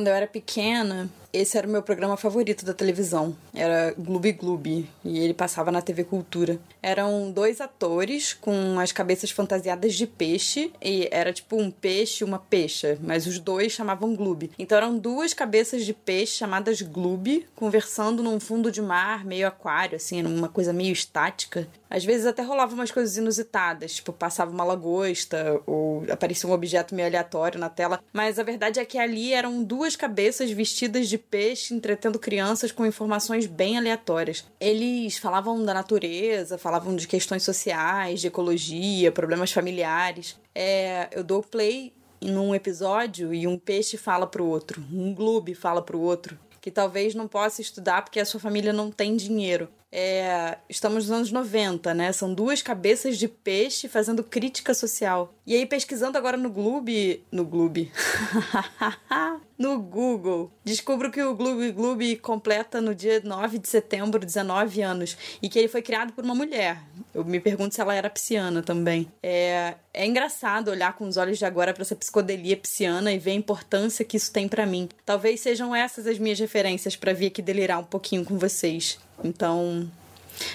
Quando eu era pequena, esse era o meu programa favorito da televisão. Era Gloob Gloob. E ele passava na TV Cultura. Eram dois atores com as cabeças fantasiadas de peixe. E era tipo um peixe e uma peixa. Mas os dois chamavam Gloob. Então eram duas cabeças de peixe chamadas Gloob, conversando num fundo de mar meio aquário, assim, numa coisa meio estática. Às vezes até rolava umas coisas inusitadas, tipo, passava uma lagosta ou aparecia um objeto meio aleatório na tela. Mas a verdade é que ali eram duas cabeças vestidas de peixe entretendo crianças com informações bem aleatórias. Eles falavam da natureza, falavam de questões sociais, de ecologia, problemas familiares. É, eu dou play num episódio e um peixe fala pro outro, um gloob fala pro outro que talvez não possa estudar porque a sua família não tem dinheiro. É, estamos nos anos 90, né? São duas cabeças de peixe fazendo crítica social. E aí, pesquisando agora no Gloob. No Gloob. no Google, descubro que o Gloob Gloob completa no dia 9 de setembro 19 anos e que ele foi criado por uma mulher. Eu me pergunto se ela era pisciana também. É, é engraçado olhar com os olhos de agora para essa psicodelia pisciana e ver a importância que isso tem para mim. Talvez sejam essas as minhas referências para vir aqui delirar um pouquinho com vocês. Então,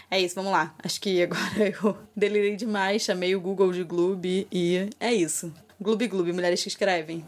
é isso, vamos lá. Acho que agora eu delirei demais, chamei o Google de Gloob e é isso. Gloob Gloob, mulheres que escrevem.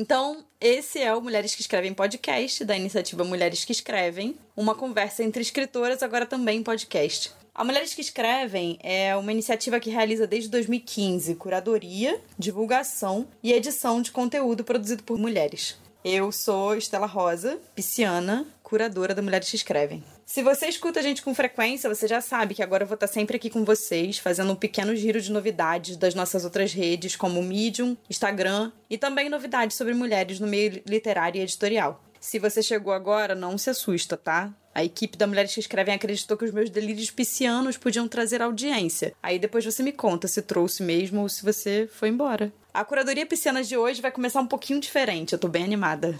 Então, esse é o Mulheres que Escrevem podcast da iniciativa Mulheres que Escrevem, uma conversa entre escritoras, agora também podcast. A Mulheres que Escrevem é uma iniciativa que realiza desde 2015 curadoria, divulgação e edição de conteúdo produzido por mulheres. Eu sou Estela Rosa, pisciana, curadora da Mulheres que Escrevem. Se você escuta a gente com frequência, você já sabe que agora eu vou estar sempre aqui com vocês, fazendo um pequeno giro de novidades das nossas outras redes, como Medium, Instagram e também novidades sobre mulheres no meio literário e editorial. Se você chegou agora, não se assusta, tá? A equipe da Mulheres que Escrevem acreditou que os meus delírios piscianos podiam trazer audiência. Aí depois você me conta se trouxe mesmo ou se você foi embora. A curadoria pisciana de hoje vai começar um pouquinho diferente, eu tô bem animada.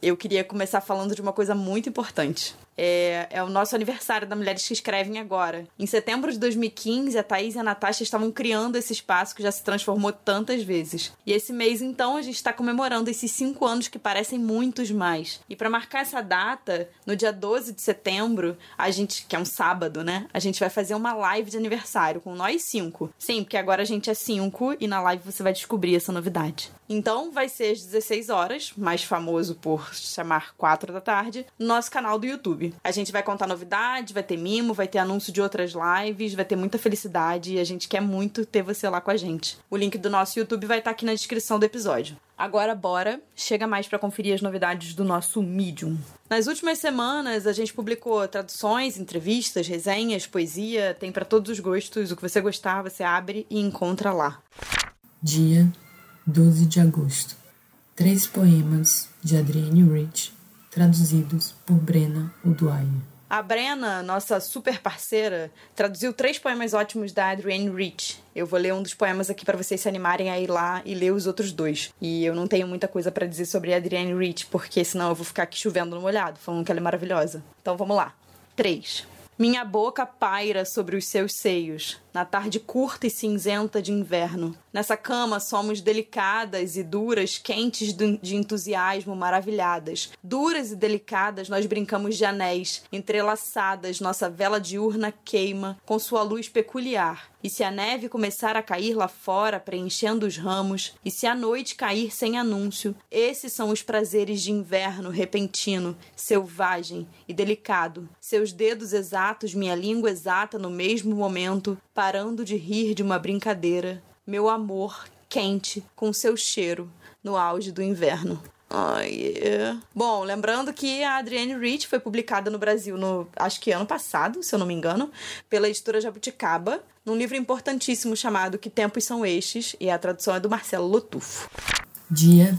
Eu queria começar falando de uma coisa muito importante. É, é, o nosso aniversário da Mulheres que Escrevem agora. Em setembro de 2015, a Thaís e a Natasha estavam criando esse espaço que já se transformou tantas vezes. E esse mês, então, a gente está comemorando esses cinco anos que parecem muitos mais. E para marcar essa data, no dia 12 de setembro, a gente, que é um sábado, né? A gente vai fazer uma live de aniversário com nós cinco. Sim, porque agora a gente é cinco e na live você vai descobrir essa novidade. Então vai ser às 16 horas, mais famoso por chamar 4 da tarde, no nosso canal do YouTube. A gente vai contar novidades, vai ter mimo, vai ter anúncio de outras lives, vai ter muita felicidade e a gente quer muito ter você lá com a gente. O link do nosso YouTube vai estar aqui na descrição do episódio. Agora bora, chega mais para conferir as novidades do nosso Medium. Nas últimas semanas a gente publicou traduções, entrevistas, resenhas, poesia, tem para todos os gostos. O que você gostar, você abre e encontra lá. Dia 12 de agosto. Três poemas de Adrienne Rich, traduzidos por Brena Uduaia. A Brena, nossa super parceira, traduziu três poemas ótimos da Adrienne Rich. Eu vou ler um dos poemas aqui para vocês se animarem a ir lá e ler os outros dois. E eu não tenho muita coisa para dizer sobre a Adrienne Rich, porque senão eu vou ficar aqui chovendo no molhado, falando que ela é maravilhosa. Então vamos lá. 3. Minha boca paira sobre os seus seios, na tarde curta e cinzenta de inverno. Nessa cama somos delicadas e duras, quentes de entusiasmo, maravilhadas. Duras e delicadas, nós brincamos de anéis, entrelaçadas, nossa vela diurna queima, com sua luz peculiar. E se a neve começar a cair lá fora, preenchendo os ramos, e se a noite cair sem anúncio, esses são os prazeres de inverno repentino, selvagem e delicado. Seus dedos exatos, minha língua exata no mesmo momento, parando de rir de uma brincadeira. Meu amor quente com seu cheiro no auge do inverno. Ai, yeah. Bom, lembrando que a Adrienne Rich foi publicada no Brasil no, acho que ano passado, se eu não me engano, pela editora Jabuticaba, num livro importantíssimo chamado Que Tempos São Estes, e a tradução é do Marcelo Lotufo. Dia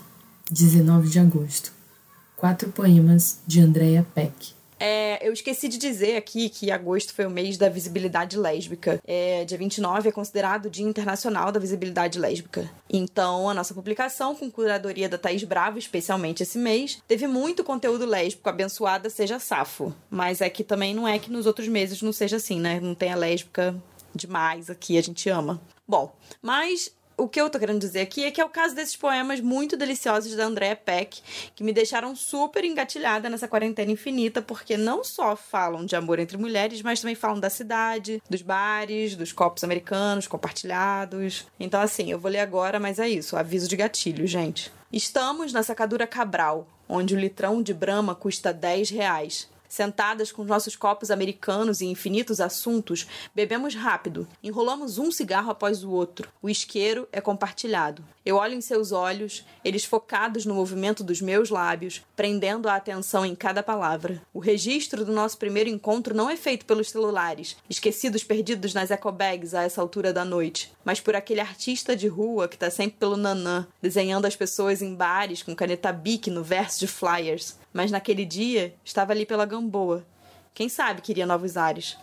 19 de agosto. Quatro poemas de Andrea Peck. É, eu esqueci de dizer aqui que agosto foi o mês da visibilidade lésbica. É, dia 29 é considerado o Dia Internacional da Visibilidade Lésbica. Então, a nossa publicação, com curadoria da Thaís Bravo, especialmente esse mês, teve muito conteúdo lésbico, abençoada seja safo. Mas é que também não é que nos outros meses não seja assim, né? Não tem a lésbica demais aqui, a gente ama. Bom, mas o que eu tô querendo dizer aqui é que é o caso desses poemas muito deliciosos da Andrea Peck, que me deixaram super engatilhada nessa quarentena infinita, porque não só falam de amor entre mulheres, mas também falam da cidade, dos bares, dos copos americanos compartilhados. Então, assim, eu vou ler agora, mas é isso, aviso de gatilho, gente. Estamos na sacadura Cabral, onde o litrão de Brahma custa 10 reais. Sentadas com nossos copos americanos e infinitos assuntos, bebemos rápido, enrolamos um cigarro após o outro. O isqueiro é compartilhado. Eu olho em seus olhos, eles focados no movimento dos meus lábios, prendendo a atenção em cada palavra. O registro do nosso primeiro encontro não é feito pelos celulares, esquecidos perdidos nas ecobags a essa altura da noite, mas por aquele artista de rua que está sempre pelo nanã, desenhando as pessoas em bares com caneta bic no verso de flyers mas naquele dia estava ali pela Gamboa. Quem sabe queria novos ares.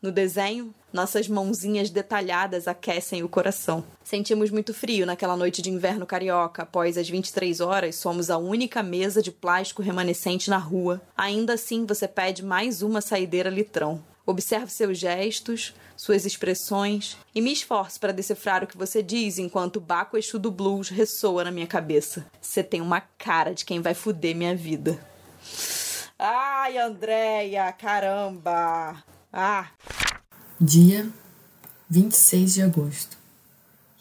No desenho, nossas mãozinhas detalhadas aquecem o coração. Sentimos muito frio naquela noite de inverno carioca. Após as 23 horas, somos a única mesa de plástico remanescente na rua. Ainda assim, você pede mais uma saideira litrão. Observo seus gestos, suas expressões e me esforço para decifrar o que você diz enquanto o Baco Exu do Blues ressoa na minha cabeça. Você tem uma cara de quem vai fuder minha vida. Ai, Andréia, caramba! Ah! Dia 26 de agosto.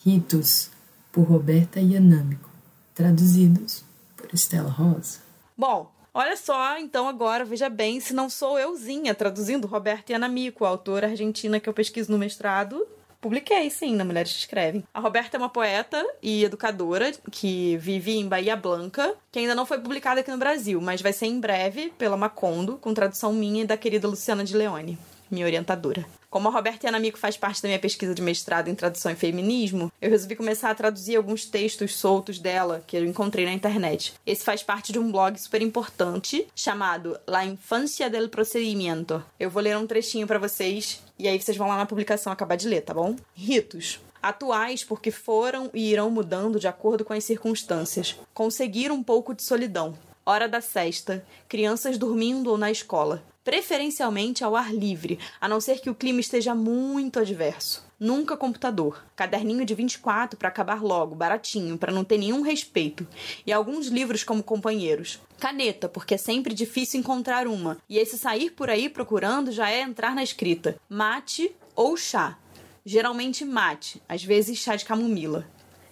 Ritos, por Roberta Yanâmico. Traduzidos por Estela Rosa. Bom, Olha só, então agora veja bem se não sou euzinha traduzindo Roberta Yanamico, autora argentina que eu pesquiso no mestrado. Publiquei, sim, na Mulheres que Escrevem. A Roberta é uma poeta e educadora que vive em Bahia Blanca, que ainda não foi publicada aqui no Brasil, mas vai ser em breve pela Macondo, com tradução minha e da querida Luciana de Leone, minha orientadora. Como a Roberta Yanamico faz parte da minha pesquisa de mestrado em tradução e feminismo, eu resolvi começar a traduzir alguns textos soltos dela que eu encontrei na internet. Esse faz parte de um blog super importante chamado La Infancia del Procedimiento. Eu vou ler um trechinho para vocês e aí vocês vão lá na publicação acabar de ler, tá bom? Ritos atuais porque foram e irão mudando de acordo com as circunstâncias. Conseguir um pouco de solidão. Hora da sexta, crianças dormindo ou na escola preferencialmente ao ar livre, a não ser que o clima esteja muito adverso. Nunca computador. Caderninho de 24 para acabar logo, baratinho, para não ter nenhum respeito. E alguns livros como companheiros. Caneta, porque é sempre difícil encontrar uma. E esse sair por aí procurando já é entrar na escrita. Mate ou chá. Geralmente mate, às vezes chá de camomila.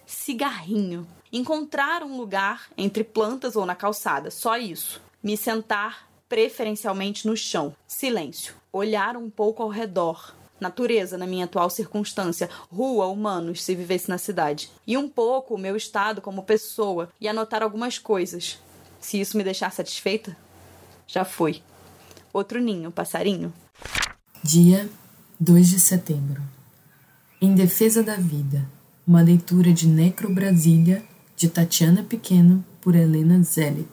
Cigarrinho. Encontrar um lugar entre plantas ou na calçada, só isso. Me sentar, preferencialmente no chão. Silêncio. Olhar um pouco ao redor. Natureza na minha atual circunstância, rua, humanos, se vivesse na cidade. E um pouco o meu estado como pessoa e anotar algumas coisas. Se isso me deixar satisfeita, já foi. Outro ninho, passarinho. Dia 2 de setembro. Em Defesa da Vida. Uma leitura de Necro Brasília, de Tatiana Pequeno, por Helena Zelic.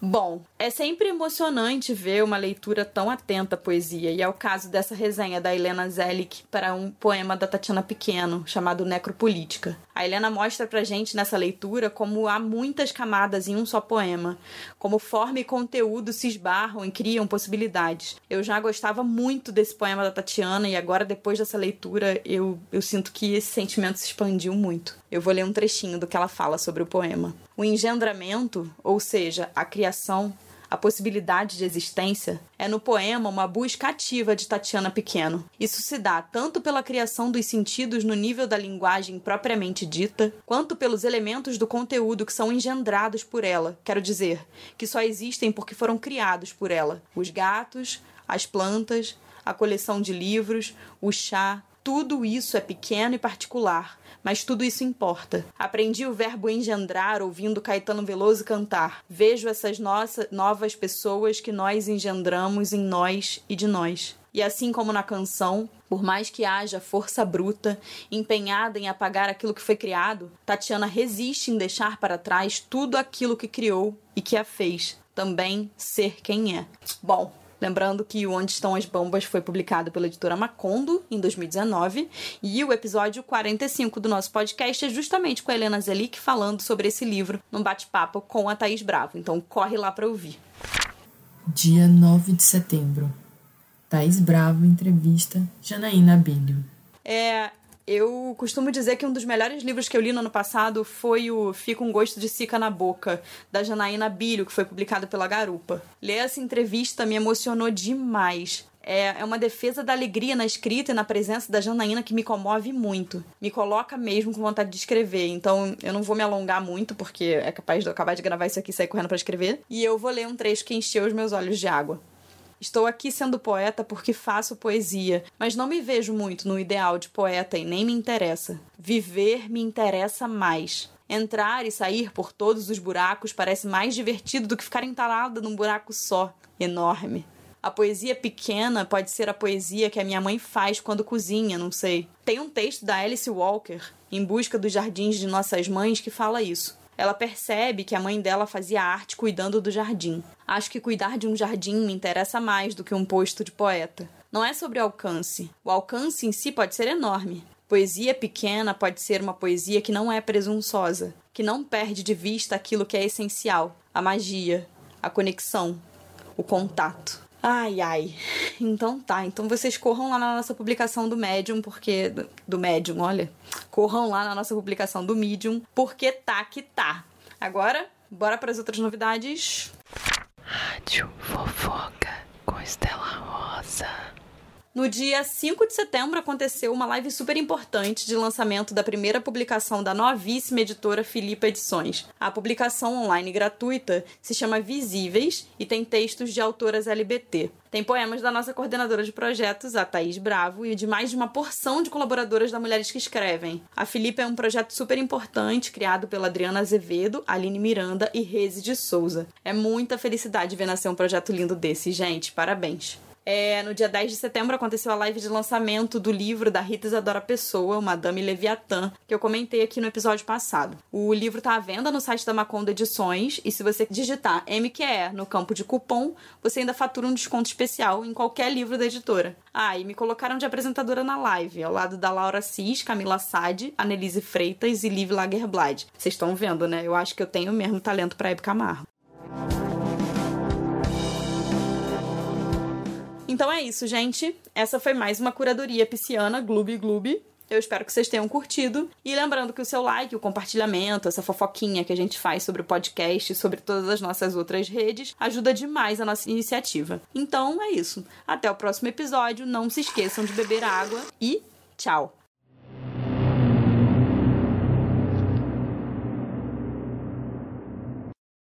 Bom, é sempre emocionante ver uma leitura tão atenta à poesia, e é o caso dessa resenha da Helena Zelic para um poema da Tatiana Pequeno, chamado Necropolítica. A Helena mostra pra gente nessa leitura como há muitas camadas em um só poema, como forma e conteúdo se esbarram e criam possibilidades. Eu já gostava muito desse poema da Tatiana, e agora, depois dessa leitura, eu, eu sinto que esse sentimento se expandiu muito. Eu vou ler um trechinho do que ela fala sobre o poema. O engendramento, ou seja, a criação, a possibilidade de existência, é no poema uma busca ativa de Tatiana Pequeno. Isso se dá tanto pela criação dos sentidos no nível da linguagem propriamente dita, quanto pelos elementos do conteúdo que são engendrados por ela, quero dizer, que só existem porque foram criados por ela. Os gatos, as plantas, a coleção de livros, o chá, tudo isso é pequeno e particular, mas tudo isso importa. Aprendi o verbo engendrar ouvindo Caetano Veloso cantar. Vejo essas nossas novas pessoas que nós engendramos em nós e de nós. E assim como na canção, por mais que haja força bruta, empenhada em apagar aquilo que foi criado, Tatiana resiste em deixar para trás tudo aquilo que criou e que a fez também ser quem é. Bom, Lembrando que o Onde Estão as Bombas foi publicado pela editora Macondo em 2019 e o episódio 45 do nosso podcast é justamente com a Helena Zelic falando sobre esse livro num bate-papo com a Thaís Bravo. Então corre lá para ouvir. Dia 9 de setembro. Thaís Bravo entrevista Janaína Abelho. É, eu costumo dizer que um dos melhores livros que eu li no ano passado foi o Fica um Gosto de Sica na Boca, da Janaína Bilho, que foi publicado pela Garupa. Ler essa entrevista me emocionou demais. É, é uma defesa da alegria na escrita e na presença da Janaína que me comove muito. Me coloca mesmo com vontade de escrever. Então eu não vou me alongar muito, porque é capaz de eu acabar de gravar isso aqui e sair correndo para escrever. E eu vou ler um trecho que encheu os meus olhos de água. Estou aqui sendo poeta porque faço poesia, mas não me vejo muito no ideal de poeta e nem me interessa. Viver me interessa mais. Entrar e sair por todos os buracos parece mais divertido do que ficar entalada num buraco só, enorme. A poesia pequena pode ser a poesia que a minha mãe faz quando cozinha, não sei. Tem um texto da Alice Walker, Em Busca dos Jardins de Nossas Mães, que fala isso. Ela percebe que a mãe dela fazia arte cuidando do jardim. Acho que cuidar de um jardim me interessa mais do que um posto de poeta. Não é sobre alcance. O alcance em si pode ser enorme. Poesia pequena pode ser uma poesia que não é presunçosa, que não perde de vista aquilo que é essencial: a magia, a conexão, o contato. Ai, ai. Então tá. Então vocês corram lá na nossa publicação do Medium, porque. Do, Medium, olha. Corram lá na nossa publicação do Medium, porque tá que tá. Agora, bora para as outras novidades. Rádio Fofoca com Estela Rosa. No dia 5 de setembro aconteceu uma live super importante de lançamento da primeira publicação da novíssima editora Filipa Edições. A publicação online gratuita se chama Visíveis e tem textos de autoras LBT. Tem poemas da nossa coordenadora de projetos, a Thaís Bravo, e de mais de uma porção de colaboradoras da Mulheres que Escrevem. A Filipa é um projeto super importante, criado pela Adriana Azevedo, Aline Miranda e Reze de Souza. É muita felicidade ver nascer um projeto lindo desse, gente. Parabéns. É, no dia 10 de setembro aconteceu a live de lançamento do livro da Rita Isadora Pessoa, Madame Leviatã, que eu comentei aqui no episódio passado. O livro está à venda no site da Macondo Edições e se você digitar MQE no campo de cupom, você ainda fatura um desconto especial em qualquer livro da editora. Ah, e me colocaram de apresentadora na live, ao lado da Laura Cis, Camila Sade, Annelise Freitas e Liv Lagerblad. Vocês estão vendo, né? Eu acho que eu tenho mesmo talento para Hebe Camargo. Então é isso, gente. Essa foi mais uma curadoria pisciana, Gloob Gloob. Eu espero que vocês tenham curtido. E lembrando que o seu like, o compartilhamento, essa fofoquinha que a gente faz sobre o podcast e sobre todas as nossas outras redes, ajuda demais a nossa iniciativa. Então é isso. Até o próximo episódio. Não se esqueçam de beber água e tchau!